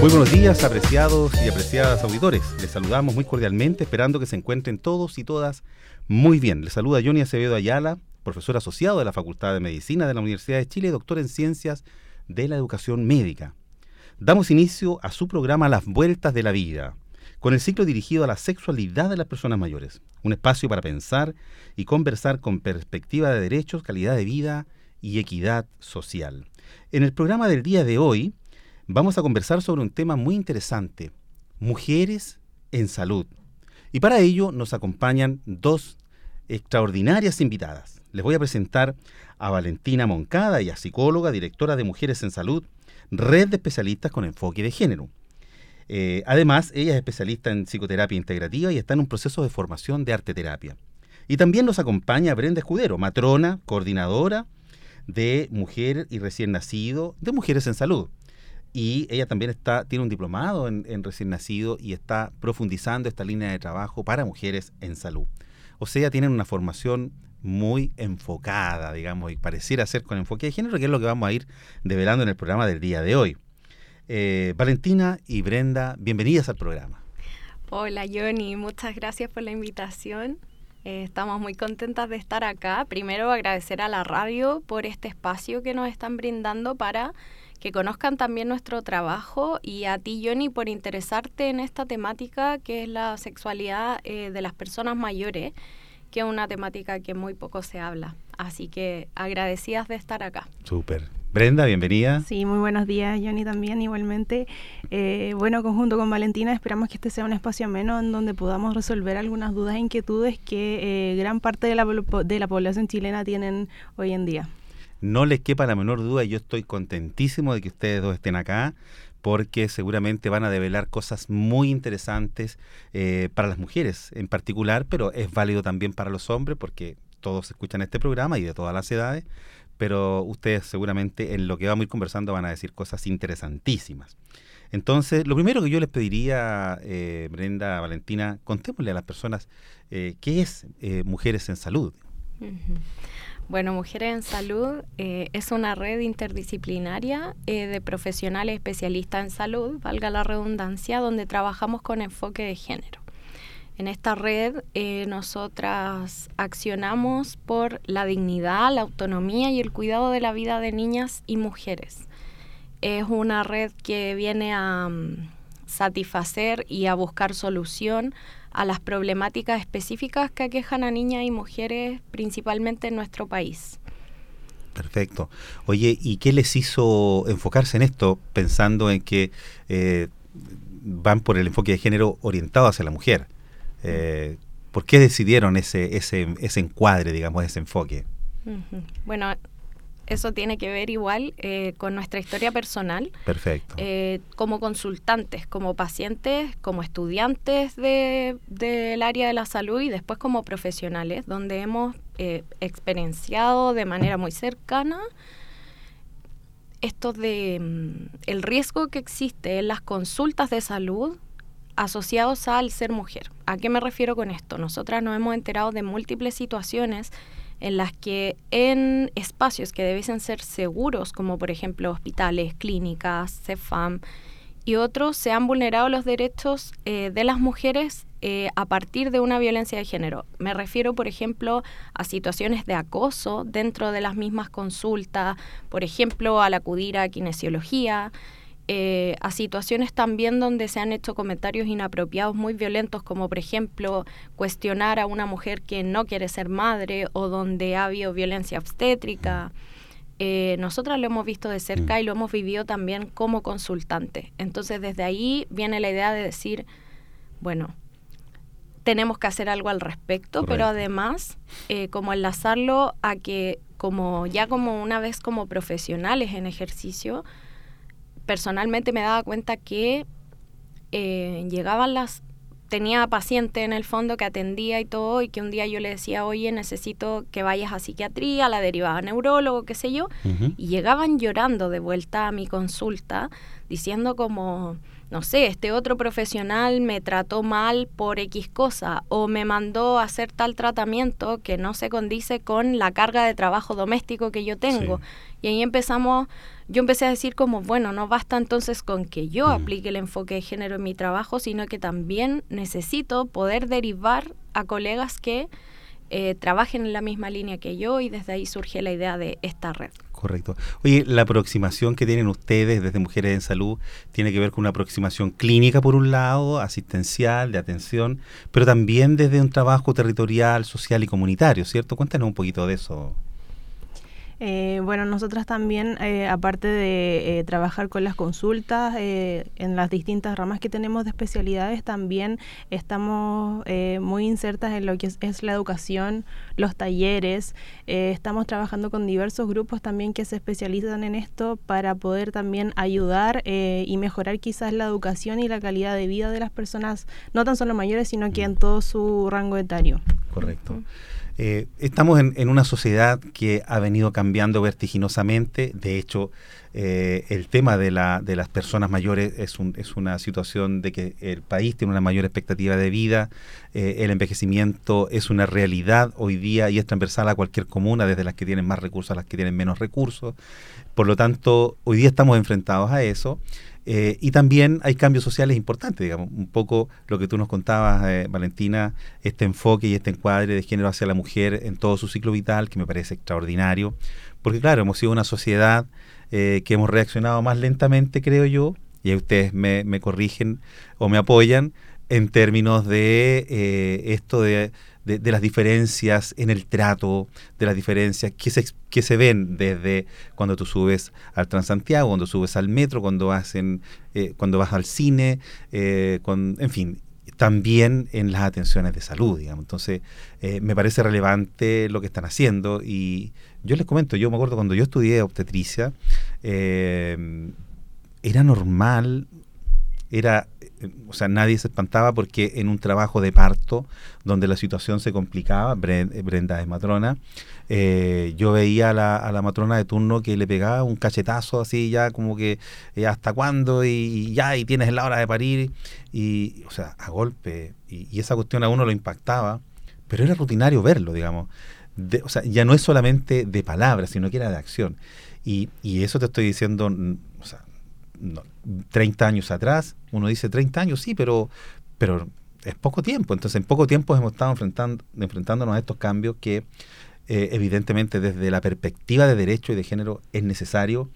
Muy buenos días, apreciados y apreciadas auditores. Les saludamos muy cordialmente, esperando que se encuentren todos y todas muy bien. Les saluda Johnny Acevedo Ayala, profesor asociado de la Facultad de Medicina de la Universidad de Chile doctor en Ciencias de la Educación Médica. Damos inicio a su programa Las Vueltas de la Vida, con el ciclo dirigido a la sexualidad de las personas mayores, un espacio para pensar y conversar con perspectiva de derechos, calidad de vida y equidad social. En el programa del día de hoy, vamos a conversar sobre un tema muy interesante, mujeres en salud. Y para ello nos acompañan dos extraordinarias invitadas. Les voy a presentar a Valentina Moncada, ella psicóloga, directora de Mujeres en Salud, red de especialistas con enfoque de género. Eh, además, ella es especialista en psicoterapia integrativa y está en un proceso de formación de arte terapia. Y también nos acompaña Brenda Escudero, matrona, coordinadora de mujer y recién nacido de Mujeres en Salud y ella también está, tiene un diplomado en, recién nacido y está profundizando esta línea de trabajo para mujeres en salud. O sea, tienen una formación muy enfocada, digamos, y pareciera ser con enfoque de género, que es lo que vamos a ir develando en el programa del día de hoy. Eh, Valentina y Brenda, bienvenidas al programa. Hola Johnny, muchas gracias por la invitación. Eh, estamos muy contentas de estar acá. Primero agradecer a la radio por este espacio que nos están brindando para que conozcan también nuestro trabajo y a ti, Johnny, por interesarte en esta temática que es la sexualidad eh, de las personas mayores, que es una temática que muy poco se habla. Así que agradecidas de estar acá. Súper. Brenda, bienvenida. Sí, muy buenos días, Johnny también igualmente. Eh, bueno, conjunto con Valentina, esperamos que este sea un espacio menos en donde podamos resolver algunas dudas e inquietudes que eh, gran parte de la, de la población chilena tienen hoy en día no les quepa la menor duda, yo estoy contentísimo de que ustedes dos estén acá, porque seguramente van a develar cosas muy interesantes eh, para las mujeres en particular, pero es válido también para los hombres, porque todos escuchan este programa y de todas las edades, pero ustedes seguramente en lo que vamos a ir conversando van a decir cosas interesantísimas. Entonces, lo primero que yo les pediría, eh, Brenda, Valentina, contémosle a las personas eh, qué es Mujeres en Salud. Bueno, Mujeres en Salud eh, es una red interdisciplinaria eh, de profesionales especialistas en salud, valga la redundancia, donde trabajamos con enfoque de género. En esta red eh, nosotras accionamos por la dignidad, la autonomía y el cuidado de la vida de niñas y mujeres. Es una red que viene a mm, satisfacer y a buscar solución a las problemáticas específicas que aquejan a niñas y mujeres principalmente en nuestro país. Perfecto. Oye, ¿y qué les hizo enfocarse en esto pensando en que eh, van por el enfoque de género orientado hacia la mujer? Eh, ¿Por qué decidieron ese, ese, ese encuadre, digamos, ese enfoque? Bueno, eso tiene que ver igual eh, con nuestra historia personal. Perfecto. Eh, como consultantes, como pacientes, como estudiantes del de, área de la salud y después como profesionales, donde hemos eh, experienciado de manera muy cercana esto de mm, el riesgo que existe en las consultas de salud asociados al ser mujer. ¿A qué me refiero con esto? Nosotras nos hemos enterado de múltiples situaciones en las que en espacios que debiesen ser seguros, como por ejemplo hospitales, clínicas, CEFAM y otros, se han vulnerado los derechos eh, de las mujeres eh, a partir de una violencia de género. Me refiero, por ejemplo, a situaciones de acoso dentro de las mismas consultas, por ejemplo, al acudir a kinesiología, eh, a situaciones también donde se han hecho comentarios inapropiados muy violentos, como por ejemplo cuestionar a una mujer que no quiere ser madre o donde ha habido violencia obstétrica. Eh, nosotras lo hemos visto de cerca mm. y lo hemos vivido también como consultante. Entonces desde ahí viene la idea de decir, bueno, tenemos que hacer algo al respecto, pero además eh, como enlazarlo a que como ya como una vez como profesionales en ejercicio, personalmente me daba cuenta que eh, llegaban las tenía paciente en el fondo que atendía y todo, y que un día yo le decía, oye, necesito que vayas a psiquiatría, la derivaba a neurólogo, qué sé yo, y llegaban llorando de vuelta a mi consulta, diciendo como, no sé, este otro profesional me trató mal por X cosa, o me mandó a hacer tal tratamiento que no se condice con la carga de trabajo doméstico que yo tengo. Y ahí empezamos yo empecé a decir como, bueno, no basta entonces con que yo mm. aplique el enfoque de género en mi trabajo, sino que también necesito poder derivar a colegas que eh, trabajen en la misma línea que yo y desde ahí surge la idea de esta red. Correcto. Oye, la aproximación que tienen ustedes desde Mujeres en Salud tiene que ver con una aproximación clínica por un lado, asistencial, de atención, pero también desde un trabajo territorial, social y comunitario, ¿cierto? Cuéntanos un poquito de eso. Eh, bueno, nosotras también, eh, aparte de eh, trabajar con las consultas en las distintas ramas que tenemos de especialidades, también estamos muy insertas en lo que es, la educación, los talleres. estamos trabajando con diversos grupos también que se especializan en esto para poder también ayudar y mejorar quizás la educación y la calidad de vida de las personas, no tan solo mayores, sino que en todo su rango etario. Correcto. Eh, estamos en, una sociedad que ha venido cambiando vertiginosamente. De hecho, eh, el tema de, la, de las personas mayores es, un, es una situación de que el país tiene una mayor expectativa de vida. Eh, el envejecimiento es una realidad hoy día y es transversal a cualquier comuna, desde las que tienen más recursos a las que tienen menos recursos. Por lo tanto, hoy día estamos enfrentados a eso. Eh, y también hay cambios sociales importantes, digamos, un poco lo que tú nos contabas, eh, Valentina, este enfoque y este encuadre de género hacia la mujer en todo su ciclo vital, que me parece extraordinario, porque claro, hemos sido una sociedad eh, que hemos reaccionado más lentamente, creo yo, y ustedes me, me corrigen o me apoyan en términos de esto de de, las diferencias en el trato, de las diferencias que se, que se ven desde cuando tú subes al Transantiago, cuando subes al metro, cuando, hacen, eh, cuando vas al cine, eh, en fin, también en las atenciones de salud, digamos. Entonces, eh, me parece relevante lo que están haciendo y yo les comento, yo me acuerdo cuando yo estudié obstetricia, era normal, era o sea, nadie se espantaba porque en un trabajo de parto, donde la situación se complicaba, Brenda es matrona, eh, yo veía a la, matrona de turno que le pegaba un cachetazo así, ya como que eh, hasta cuándo, y, ya, y tienes la hora de parir, y, o sea, a golpe, y, esa cuestión a uno lo impactaba, pero era rutinario verlo, digamos. O sea, ya no es solamente de palabras, sino que era de acción. Y, y eso te estoy diciendo, o sea, no, 30 años atrás, uno dice 30 años, sí, pero, pero es poco tiempo. Entonces, en poco tiempo hemos estado enfrentando, enfrentándonos a estos cambios que eh, evidentemente desde la perspectiva de derecho y de género es necesario,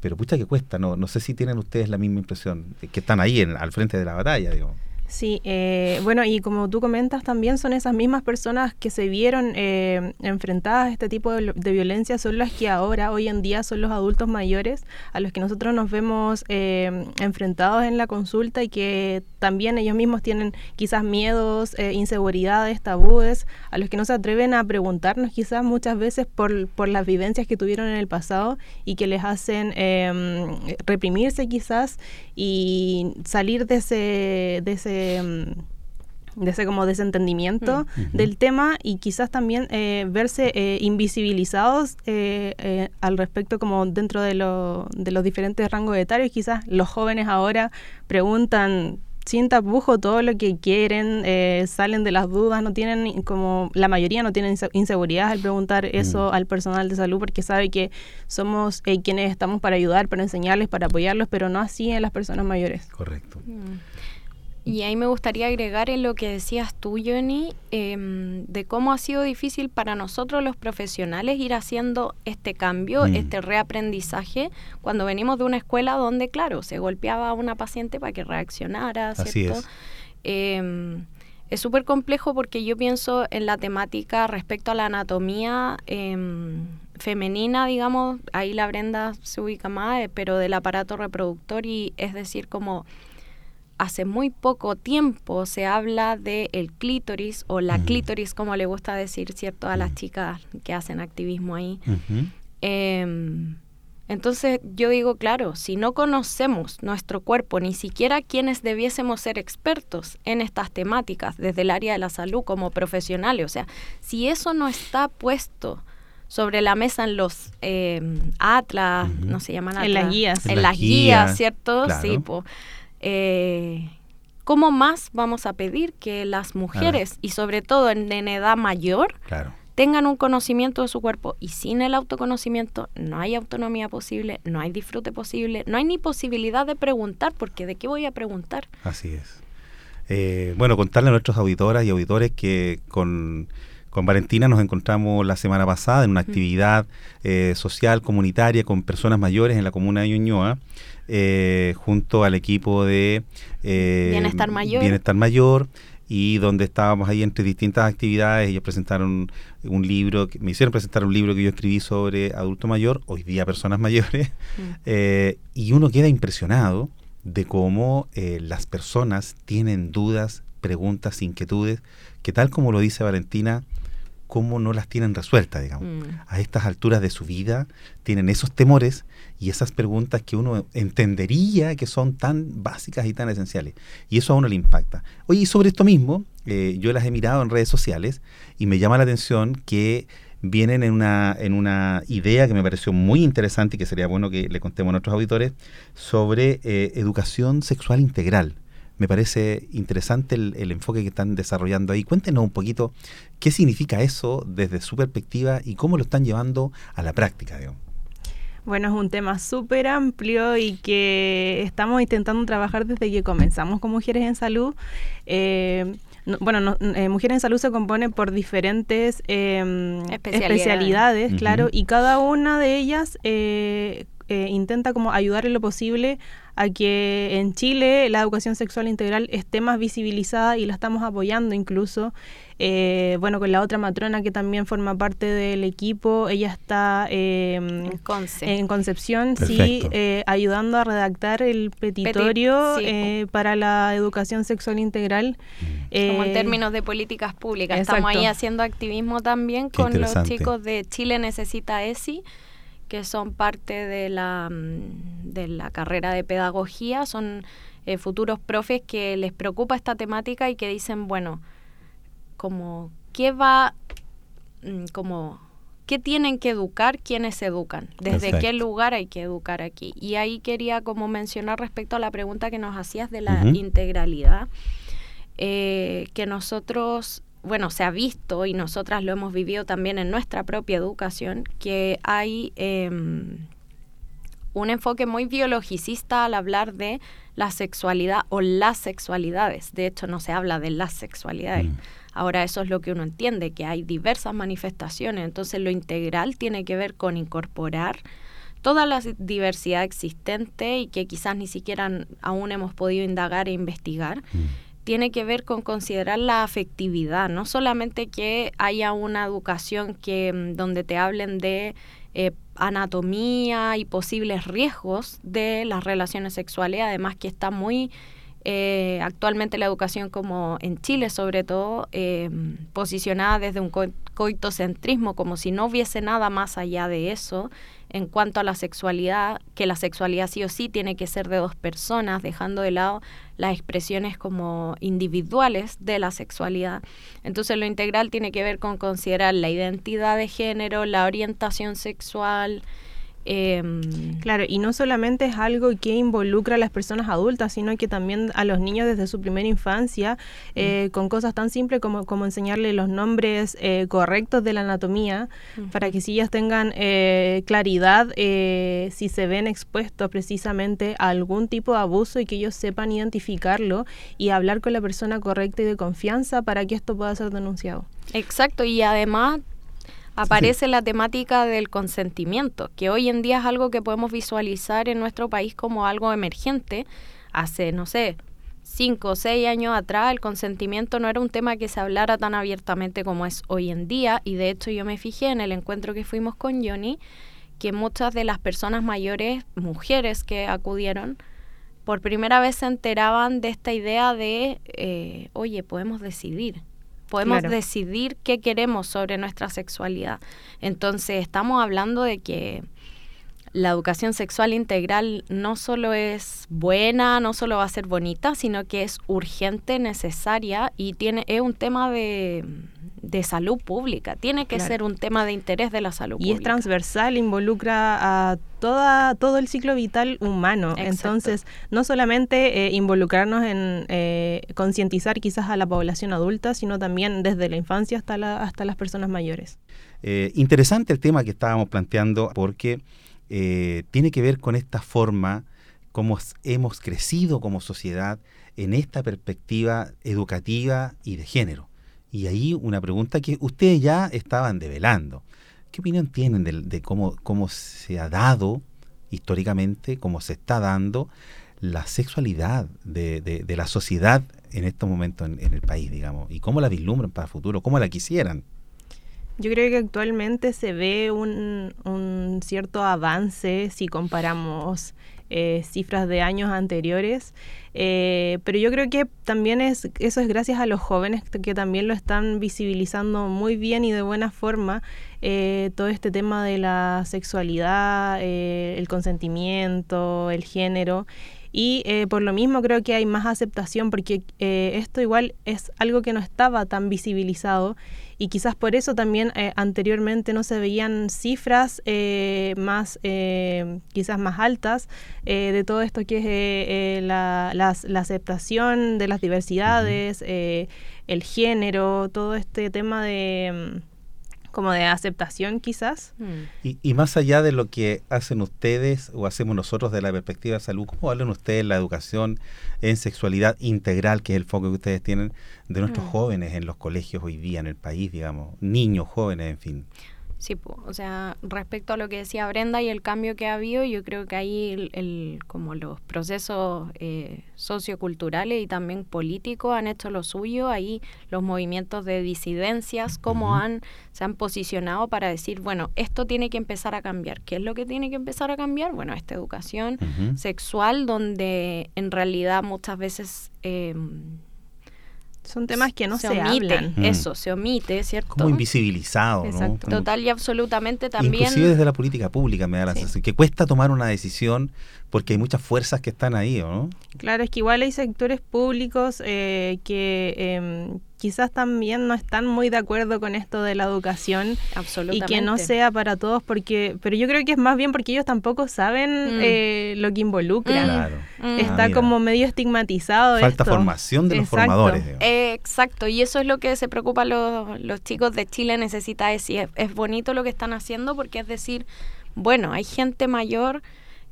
pero pucha que cuesta. No, no sé si tienen ustedes la misma impresión, que están ahí en, al frente de la batalla, digo. Sí, eh, bueno, y como tú comentas también son esas mismas personas que se vieron eh, enfrentadas a este tipo de, violencia, son las que ahora, hoy en día, son los adultos mayores a los que nosotros nos vemos eh, enfrentados en la consulta y que también ellos mismos tienen quizás miedos, inseguridades, tabúes, a los que no se atreven a preguntarnos quizás muchas veces por, por las vivencias que tuvieron en el pasado y que les hacen reprimirse quizás y salir de ese... De ese de ese como desentendimiento mm. del tema y quizás también eh, verse eh, invisibilizados eh, al respecto como dentro de, de los diferentes rangos etarios. Quizás los jóvenes ahora preguntan sin tapujo todo lo que quieren, salen de las dudas, no tienen como la mayoría no tienen inseguridad al preguntar eso mm. al personal de salud porque sabe que somos quienes estamos para ayudar, para enseñarles, para apoyarlos, pero no así en las personas mayores. Correcto. Mm. Y ahí me gustaría agregar en lo que decías tú, Johnny, em, de cómo ha sido difícil para nosotros los profesionales ir haciendo este cambio, mm. este reaprendizaje, cuando venimos de una escuela donde, claro, se golpeaba a una paciente para que reaccionara, ¿cierto? es. Em, es súper complejo porque yo pienso en la temática respecto a la anatomía em, femenina, digamos, ahí la Brenda se ubica más, eh, pero del aparato reproductor y es decir, como hace muy poco tiempo se habla de el clítoris o la clítoris, como le gusta decir, ¿cierto? A las chicas que hacen activismo ahí. Em, Entonces yo digo, claro, si no conocemos nuestro cuerpo, ni siquiera quienes debiésemos ser expertos en estas temáticas desde el área de la salud como profesionales, o sea, si eso no está puesto sobre la mesa en los eh, atlas, no se llaman atlas, en las guías, en, las guías, ¿cierto? Sí, eh, ¿cómo más vamos a pedir que las mujeres, y sobre todo en, en edad mayor, claro tengan un conocimiento de su cuerpo y sin el autoconocimiento no hay autonomía posible, no hay disfrute posible, no hay ni posibilidad de preguntar, porque ¿de qué voy a preguntar? Así es. Eh, bueno, contarle a nuestros auditoras y auditores que con, Valentina nos encontramos la semana pasada en una actividad eh, social comunitaria con personas mayores en la comuna de Ñuñoa, eh, junto al equipo de Bienestar Mayor. Bienestar Mayor y donde estábamos ahí entre distintas actividades, ellos presentaron un libro, me hicieron presentar un libro que yo escribí sobre adulto mayor, hoy día personas mayores, mm. eh, y uno queda impresionado de cómo eh, las personas tienen dudas, preguntas, inquietudes, que tal como lo dice Valentina, cómo no las tienen resueltas, digamos. Mm. A estas alturas de su vida tienen esos temores y esas preguntas que uno entendería que son tan básicas y tan esenciales. Y eso a uno le impacta. Oye, y sobre esto mismo, eh, yo las he mirado en redes sociales y me llama la atención que vienen en una, en una idea que me pareció muy interesante y que sería bueno que le contemos a nuestros auditores sobre eh, educación sexual integral. Me parece interesante el, el, enfoque que están desarrollando ahí. Cuéntenos un poquito qué significa eso desde su perspectiva y cómo lo están llevando a la práctica. Digamos. Bueno, es un tema súper amplio y que estamos intentando trabajar desde que comenzamos con Mujeres en Salud. Eh, bueno, eh, Mujeres en Salud se compone por diferentes em, especialidades, claro, y cada una de ellas eh, intenta como ayudar en lo posible a que en Chile la educación sexual integral esté más visibilizada y la estamos apoyando incluso. Eh, bueno, con la otra matrona que también forma parte del equipo, ella está em, en, Concepción, sí, eh, ayudando a redactar el petitorio eh, para la educación sexual integral. Como en términos de políticas públicas. Estamos ahí haciendo activismo también con los chicos de Chile Necesita ESI que son parte de la, mm, de la carrera de pedagogía, son futuros profes que les preocupa esta temática y que dicen, bueno, como qué va, mm, como qué tienen que educar quienes educan, desde qué lugar hay que educar aquí. Y ahí quería como mencionar respecto a la pregunta que nos hacías de la integralidad, eh, que nosotros, bueno, se ha visto y nosotras lo hemos vivido también en nuestra propia educación, que hay em, un enfoque muy biologicista al hablar de la sexualidad o las sexualidades. De hecho, no se habla de las sexualidades. Mm. Ahora eso es lo que uno entiende, que hay diversas manifestaciones, entonces lo integral tiene que ver con incorporar toda la diversidad existente y que quizás ni siquiera aún hemos podido indagar e investigar. Mm. Tiene que ver con considerar la afectividad, no solamente que haya una educación que mm, donde te hablen de eh, anatomía y posibles riesgos de las relaciones sexuales, además que está muy eh, actualmente la educación como en Chile sobre todo eh, posicionada desde un coitocentrismo como si no hubiese nada más allá de eso en cuanto a la sexualidad que la sexualidad sí o sí tiene que ser de dos personas dejando de lado las expresiones como individuales de la sexualidad. Entonces lo integral tiene que ver con considerar la identidad de género la orientación sexual Em, claro, y no solamente es algo que involucra a las personas adultas, sino que también a los niños desde su primera infancia, eh, con cosas tan simples como, como enseñarles los nombres eh, correctos de la anatomía, para que si ellas tengan eh, claridad si se ven expuestos precisamente a algún tipo de abuso y que ellos sepan identificarlo y hablar con la persona correcta y de confianza para que esto pueda ser denunciado. Exacto, y además aparece la temática del consentimiento, que hoy en día es algo que podemos visualizar en nuestro país como algo emergente. Hace, no sé, cinco o seis años atrás el consentimiento no era un tema que se hablara tan abiertamente como es hoy en día y de hecho yo me fijé en el encuentro que fuimos con Johnny que muchas de las personas mayores, mujeres que acudieron, por primera vez se enteraban de esta idea de, eh, oye, podemos decidir, podemos decidir qué queremos sobre nuestra sexualidad. Entonces, estamos hablando de que la educación sexual integral no solo es buena, no solo va a ser bonita, sino que es urgente, necesaria y tiene es un tema de, salud pública. Tiene que ser un tema de interés de la salud y pública. Y es transversal, involucra a toda, todo el ciclo vital humano. Entonces, no solamente eh, involucrarnos en eh, concientizar quizás a la población adulta, sino también desde la infancia hasta, la, hasta las personas mayores. Eh, interesante el tema que estábamos planteando porque eh, tiene que ver con esta forma como hemos crecido como sociedad en esta perspectiva educativa y de género. Y ahí una pregunta que ustedes ya estaban develando. ¿Qué opinión tienen de, cómo, cómo se ha dado históricamente, cómo se está dando la sexualidad de, la sociedad en estos momentos en, el país, digamos? ¿Y cómo la vislumbran para el futuro? ¿Cómo la quisieran? Yo creo que actualmente se ve un cierto avance si comparamos eh, cifras de años anteriores, eh, pero yo creo que también es eso es gracias a los jóvenes que también lo están visibilizando muy bien y de buena forma eh, todo este tema de la sexualidad, el consentimiento, el género y eh, por lo mismo creo que hay más aceptación porque eh, esto igual es algo que no estaba tan visibilizado y quizás por eso también eh, anteriormente no se veían cifras más quizás más altas de todo esto que es la, la, aceptación de las diversidades, el género, todo este tema de como de aceptación quizás. Mm. Y, más allá de lo que hacen ustedes o hacemos nosotros de la perspectiva de salud, ¿cómo hablan ustedes de la educación en sexualidad integral, que es el foco que ustedes tienen de nuestros mm. jóvenes en los colegios hoy día en el país, digamos, niños, jóvenes, en fin? Sí, o sea, respecto a lo que decía Brenda y el cambio que ha habido, yo creo que ahí el, como los procesos eh, socioculturales y también políticos han hecho lo suyo, ahí los movimientos de disidencias, cómo han, se han posicionado para decir, bueno, esto tiene que empezar a cambiar. ¿Qué es lo que tiene que empezar a cambiar? Bueno, esta educación sexual donde en realidad muchas veces... Eh, son temas que no se, omiten, mm. Eso, se omite, ¿cierto? Como invisibilizado, Exacto. Total y absolutamente también. Inclusive desde la política pública me da la sensación que cuesta tomar una decisión porque hay muchas fuerzas que están ahí, ¿no? Claro, es que igual hay sectores públicos eh, que em, quizás también no están muy de acuerdo con esto de la educación y que no sea para todos porque pero yo creo que es más bien porque ellos tampoco saben mm. eh, lo que involucra. Mm. Mm. está como medio estigmatizado falta formación de los formadores exacto y eso es lo que se preocupa los, los chicos de Chile necesita decir es bonito lo que están haciendo porque es decir bueno hay gente mayor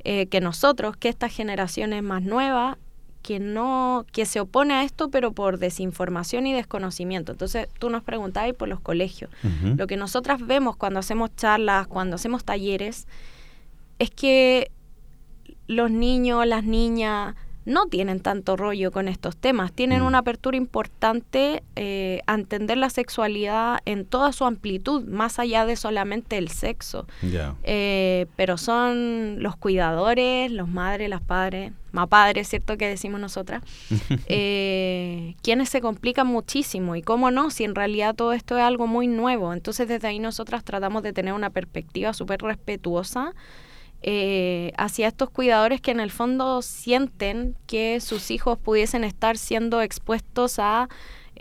eh, que nosotros, que esta generación es más nueva, que no, que se opone a esto, pero por desinformación y desconocimiento. Entonces, tú nos preguntabas por los colegios. Lo que nosotras vemos cuando hacemos charlas, cuando hacemos talleres, es que los niños, las niñas, no tienen tanto rollo con estos temas, tienen mm. una apertura importante eh, a entender la sexualidad en toda su amplitud, más allá de solamente el sexo. Eh, pero son los cuidadores, los madres, las padres, más padres, ¿cierto? Que decimos nosotras, eh, quienes se complican muchísimo. Y cómo no, si en realidad todo esto es algo muy nuevo. Entonces desde ahí nosotras tratamos de tener una perspectiva súper respetuosa eh, hacia estos cuidadores que en el fondo sienten que sus hijos pudiesen estar siendo expuestos a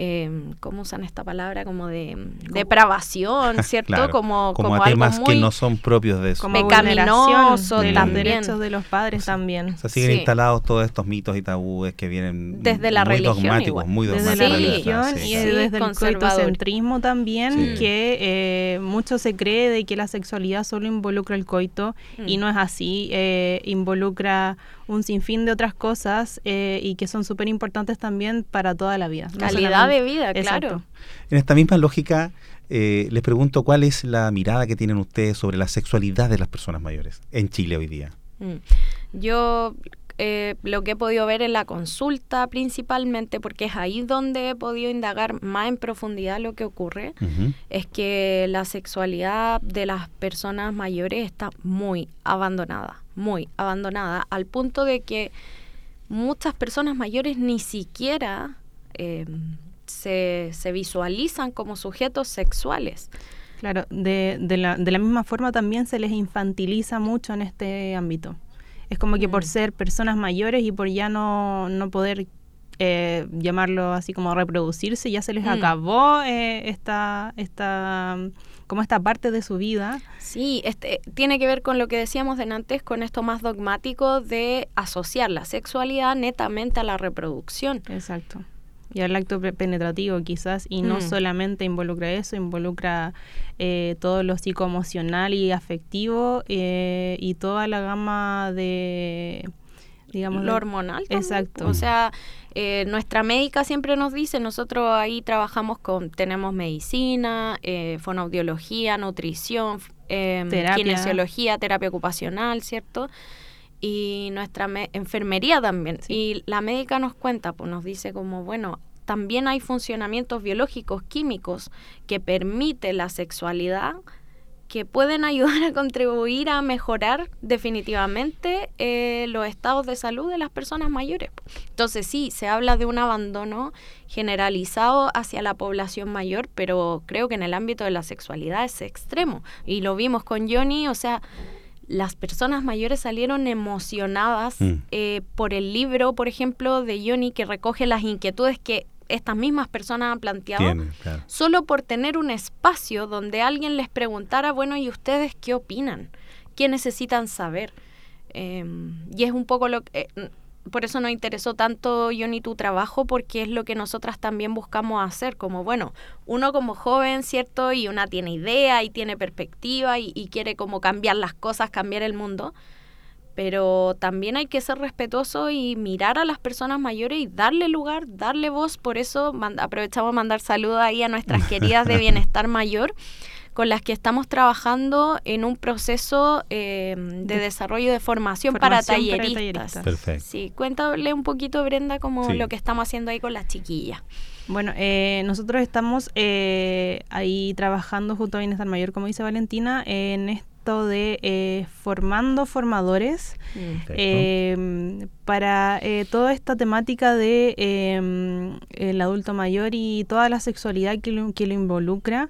eh, ¿cómo usan esta palabra? Como de depravación, ¿cierto? como, como, temas que no son propios de eso. Como pecaminoso de los derechos de los padres también. O sea, siguen instalados todos estos mitos y tabúes que vienen desde la muy religión dogmáticos, muy dogmáticos. Desde la religión y desde el coitocentrismo también, que eh, mucho se cree de que la sexualidad solo involucra el coito y mm. no es así. Eh, involucra un sinfín de otras cosas eh, y que son súper importantes también para toda la vida. Calidad de vida, claro. En esta misma lógica, eh, les pregunto cuál es la mirada que tienen ustedes sobre la sexualidad de las personas mayores en Chile hoy día. Mm. Yo eh, lo que he podido ver en la consulta principalmente, porque es ahí donde he podido indagar más en profundidad lo que ocurre, es que la sexualidad de las personas mayores está muy abandonada, muy abandonada, al punto de que muchas personas mayores ni siquiera eh, se, se, visualizan como sujetos sexuales. Claro, de, de, la, de la misma forma también se les infantiliza mucho en este ámbito. Es como que por mm. ser personas mayores y por ya no, no poder eh, llamarlo así como reproducirse, ya se les mm. acabó eh, esta, esta, como esta parte de su vida. Sí, este, tiene que ver con lo que decíamos de antes, con esto más dogmático de asociar la sexualidad netamente a la reproducción. Exacto y al acto penetrativo quizás, y no mm. solamente involucra eso, involucra eh, todo lo psicoemocional y afectivo eh, y toda la gama de, digamos... Lo hormonal. Exacto. O sea, eh, nuestra médica siempre nos dice, nosotros ahí trabajamos con, tenemos medicina, eh, fonoaudiología, nutrición, em, kinesiología, terapia ocupacional, ¿cierto? y nuestra enfermería también. Y la médica nos cuenta, pues nos dice como, bueno, también hay funcionamientos biológicos, químicos, que permiten la sexualidad, que pueden ayudar a contribuir a mejorar definitivamente eh, los estados de salud de las personas mayores. Entonces sí, se habla de un abandono generalizado hacia la población mayor, pero creo que en el ámbito de la sexualidad es extremo. Y lo vimos con Johnny, o sea, las personas mayores salieron emocionadas mm. eh, por el libro, por ejemplo, de Johnny, que recoge las inquietudes que estas mismas personas han planteado, solo por tener un espacio donde alguien les preguntara, bueno, ¿y ustedes qué opinan? ¿Qué necesitan saber? Em, y es un poco lo que... Eh, por eso nos interesó tanto yo ni tu trabajo, porque es lo que nosotras también buscamos hacer, como bueno, uno como joven, ¿cierto? Y una tiene idea y tiene perspectiva y, quiere como cambiar las cosas, cambiar el mundo, pero también hay que ser respetuoso y mirar a las personas mayores y darle lugar, darle voz, por eso aprovechamos a mandar saludos ahí a nuestras queridas de bienestar mayor con las que estamos trabajando en un proceso eh, de desarrollo de formación, para, talleristas. Perfecto. Sí, cuéntale un poquito, Brenda, como lo que estamos haciendo ahí con las chiquillas. Bueno, eh, nosotros estamos eh, ahí trabajando junto a Bienestar Mayor, como dice Valentina, en de formando formadores para toda esta temática de el adulto mayor y toda la sexualidad que que lo involucra.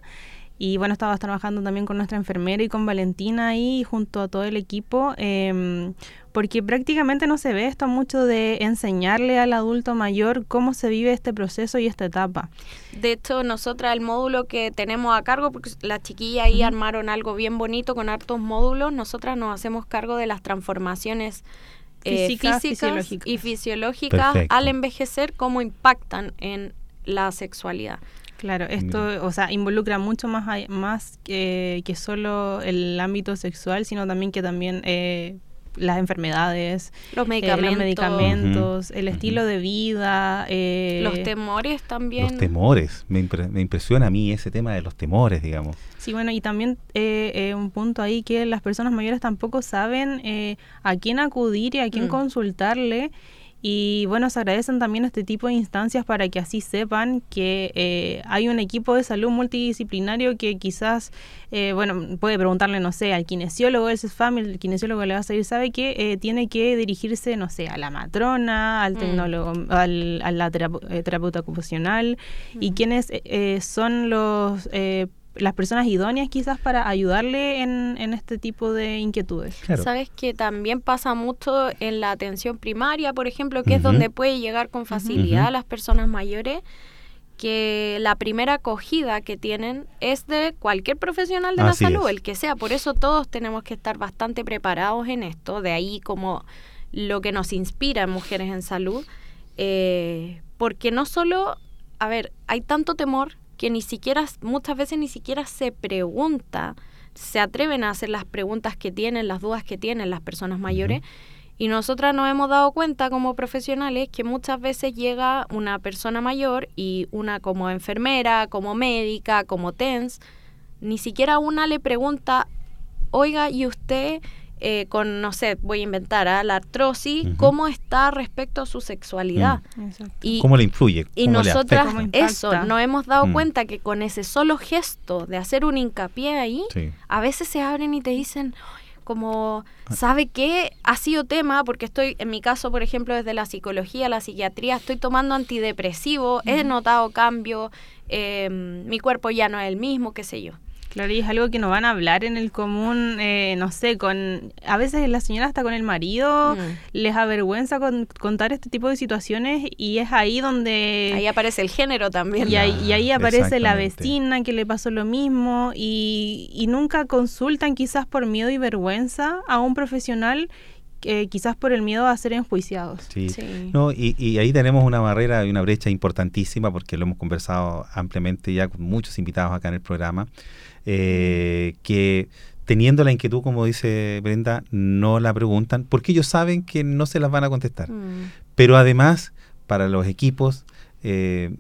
Y bueno, estaba trabajando también con nuestra enfermera y con Valentina ahí junto a todo el equipo, em, porque prácticamente no se ve esto mucho de enseñarle al adulto mayor cómo se vive este proceso y esta etapa. De hecho, nosotras el módulo que tenemos a cargo, porque las chiquillas ahí armaron algo bien bonito con hartos módulos, nosotras nos hacemos cargo de las transformaciones eh, físicas y fisiológicas al envejecer, cómo impactan en la sexualidad. Claro, esto, o sea, involucra mucho más, más que, que solo el ámbito sexual, sino también que también eh, las enfermedades, los medicamentos, eh, medicamentos el estilo de vida, eh, los temores también. Los temores, me, me, impresiona a mí ese tema de los temores, digamos. Sí, bueno, y también un punto ahí que las personas mayores tampoco saben a quién acudir y a quién mm. consultarle y bueno, se agradecen también este tipo de instancias para que así sepan que eh, hay un equipo de salud multidisciplinario que quizás, eh, bueno, puede preguntarle, no sé, al kinesiólogo del CESFAM, el kinesiólogo le va a salir, sabe que eh, tiene que dirigirse, no sé, a la matrona, al mm. tecnólogo, al, a la terapeuta ocupacional y mm. quiénes son los las personas idóneas quizás para ayudarle en, este tipo de inquietudes. Sabes que también pasa mucho en la atención primaria, por ejemplo, que es donde puede llegar con facilidad a las personas mayores que la primera acogida que tienen es de cualquier profesional de la salud, el que sea. Por eso todos tenemos que estar bastante preparados en esto, de ahí como lo que nos inspira en Mujeres en Salud, eh, porque no solo, a ver, hay tanto temor que ni siquiera, muchas veces ni siquiera se pregunta, se atreven a hacer las preguntas que tienen, las dudas que tienen las personas mayores. Y nosotras nos hemos dado cuenta como profesionales que muchas veces llega una persona mayor y una como enfermera, como médica, como TENS, ni siquiera una le pregunta, oiga, ¿y usted eh, con, no sé, voy a inventar, a ¿ah? la artrosis, cómo está respecto a su sexualidad. Mm. Y, ¿Cómo le influye? y nosotras, eso, nos hemos dado mm. cuenta que con ese solo gesto de hacer un hincapié ahí, a veces se abren y te dicen, como, ah. ¿sabe qué? Ha sido tema, porque estoy, en mi caso, por ejemplo, desde la psicología, la psiquiatría, estoy tomando antidepresivo, he notado cambio, em, mi cuerpo ya no es el mismo, qué sé yo. Claro, y es algo que no van a hablar en el común, eh, no sé, con a veces la señora está con el marido, mm. les avergüenza con, contar este tipo de situaciones y es ahí donde... Ahí aparece el género también. Y, ahí, y ahí aparece la vecina que le pasó lo mismo y, y nunca consultan quizás por miedo y vergüenza a un profesional quizás por el miedo a ser enjuiciados. Sí, No, y, y, ahí tenemos una barrera y una brecha importantísima porque lo hemos conversado ampliamente ya con muchos invitados acá en el programa, eh, que teniendo la inquietud, como dice Brenda, no la preguntan porque ellos saben que no se las van a contestar. Mm. Pero además, para los equipos, eh,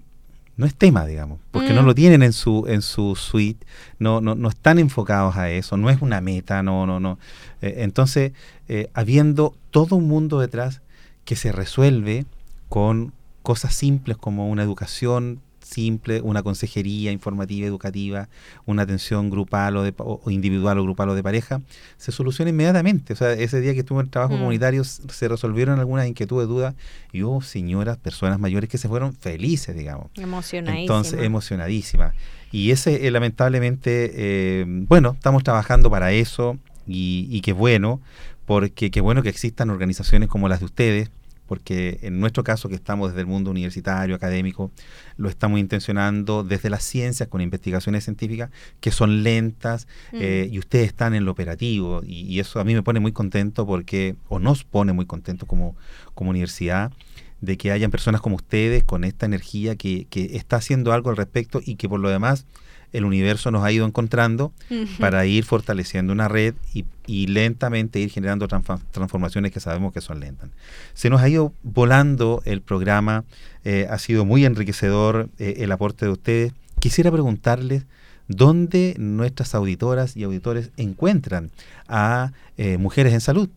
no es tema, digamos, porque no mm. lo tienen en su en su suite, no, no, no están enfocados a eso, no es una meta, no, no, no. Eh, entonces, eh, habiendo todo un mundo detrás que se resuelve con cosas simples como una educación simple, una consejería informativa, educativa, una atención grupal o, de, individual o grupal o de pareja, se soluciona inmediatamente. O sea, ese día que estuvo en el trabajo mm. comunitario se resolvieron algunas inquietudes, dudas, y hubo señoras, personas mayores que se fueron felices, digamos. Emocionadísimas. Entonces, emocionadísimas. Y ese, eh, lamentablemente, eh, bueno, estamos trabajando para eso y, y qué bueno, porque qué bueno que existan organizaciones como las de ustedes, porque en nuestro caso que estamos desde el mundo universitario, académico, lo estamos intencionando desde las ciencias con investigaciones científicas que son lentas mm. eh, y ustedes están en lo operativo y, eso a mí me pone muy contento porque, o nos pone muy contento como, como universidad, de que hayan personas como ustedes con esta energía que, que está haciendo algo al respecto y que por lo demás el universo nos ha ido encontrando para ir fortaleciendo una red y, lentamente ir generando transformaciones que sabemos que son lentas. Se nos ha ido volando el programa, eh, ha sido muy enriquecedor eh, el aporte de ustedes. Quisiera preguntarles dónde nuestras auditoras y auditores encuentran a eh, Mujeres en Salud.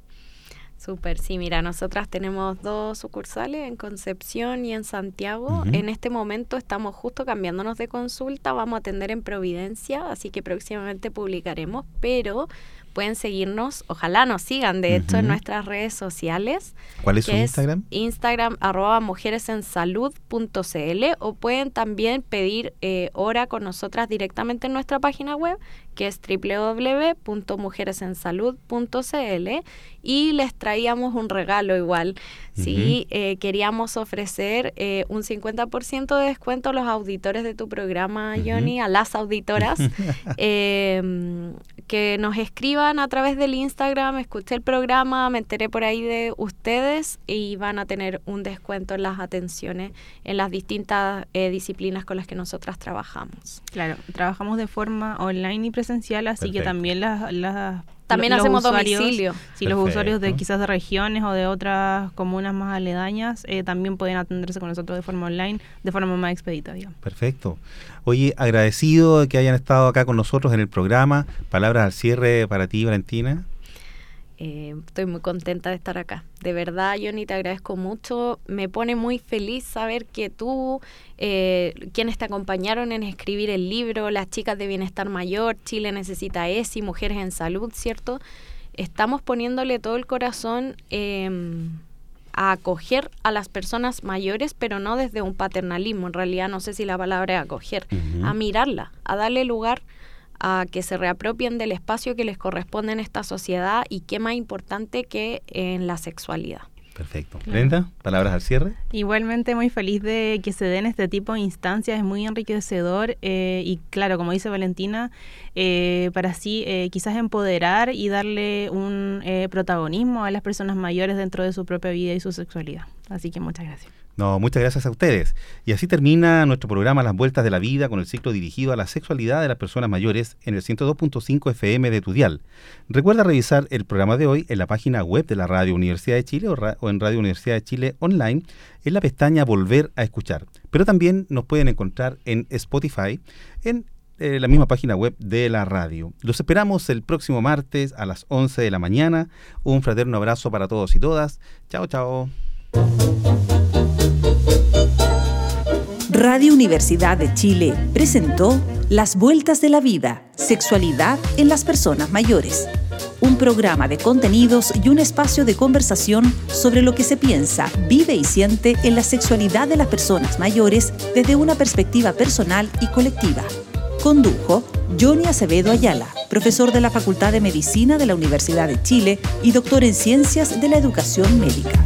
Súper, sí, mira, nosotras tenemos dos sucursales en Concepción y en Santiago. En este momento estamos justo cambiándonos de consulta, vamos a atender en Providencia, así que próximamente publicaremos, pero pueden seguirnos, ojalá nos sigan, de hecho, en nuestras redes sociales. ¿Cuál es su Instagram? Instagram, arroba mujeresensalud.cl o pueden también pedir eh, hora con nosotras directamente en nuestra página web, que es www.mujeresensalud.cl y les traíamos un regalo igual. Sí, eh, queríamos ofrecer eh, un 50% de descuento a los auditores de tu programa, Johnny, a las auditoras, em, que nos escriban a través del Instagram, escuché el programa, me enteré por ahí de ustedes y van a tener un descuento en las atenciones en las distintas eh, disciplinas con las que nosotras trabajamos. Claro, trabajamos de forma online y presencial, así que también las, las también hacemos domicilio. Si los usuarios de quizás de regiones o de otras comunas más aledañas eh, también pueden atenderse con nosotros de forma online, de forma más expedita, digamos. Perfecto. Oye, agradecido de que hayan estado acá con nosotros en el programa. Palabras al cierre para ti, Valentina. Eh, estoy muy contenta de estar acá. De verdad, Johnny, te agradezco mucho. Me pone muy feliz saber que tú, eh, quienes te acompañaron en escribir el libro, las chicas de bienestar mayor, Chile necesita ESI, mujeres en salud, ¿cierto? Estamos poniéndole todo el corazón em, a acoger a las personas mayores, pero no desde un paternalismo. En realidad, no sé si la palabra es acoger, a mirarla, a darle lugar a que se reapropien del espacio que les corresponde en esta sociedad y qué más importante que en la sexualidad. Perfecto. Brenda, palabras al cierre. Igualmente muy feliz de que se den este tipo de instancias, es muy enriquecedor eh, y claro, como dice Valentina, eh, para así eh, quizás empoderar y darle un protagonismo a las personas mayores dentro de su propia vida y su sexualidad. Así que muchas gracias. No, muchas gracias a ustedes. Y así termina nuestro programa Las Vueltas de la Vida con el ciclo dirigido a la sexualidad de las personas mayores en el 102.5 FM de Tudial. Recuerda revisar el programa de hoy en la página web de la Radio Universidad de Chile o, en Radio Universidad de Chile online en la pestaña Volver a escuchar. Pero también nos pueden encontrar en Spotify en eh, la misma página web de la radio. Los esperamos el próximo martes a las 11 de la mañana. Un fraterno abrazo para todos y todas. Chao, chao. Radio Universidad de Chile presentó Las Vueltas de la Vida, Sexualidad en las Personas Mayores. Un programa de contenidos y un espacio de conversación sobre lo que se piensa, vive y siente en la sexualidad de las personas mayores desde una perspectiva personal y colectiva Condujo Johnny Acevedo Ayala, profesor de la Facultad de Medicina de la Universidad de Chile y doctor en Ciencias de la Educación Médica.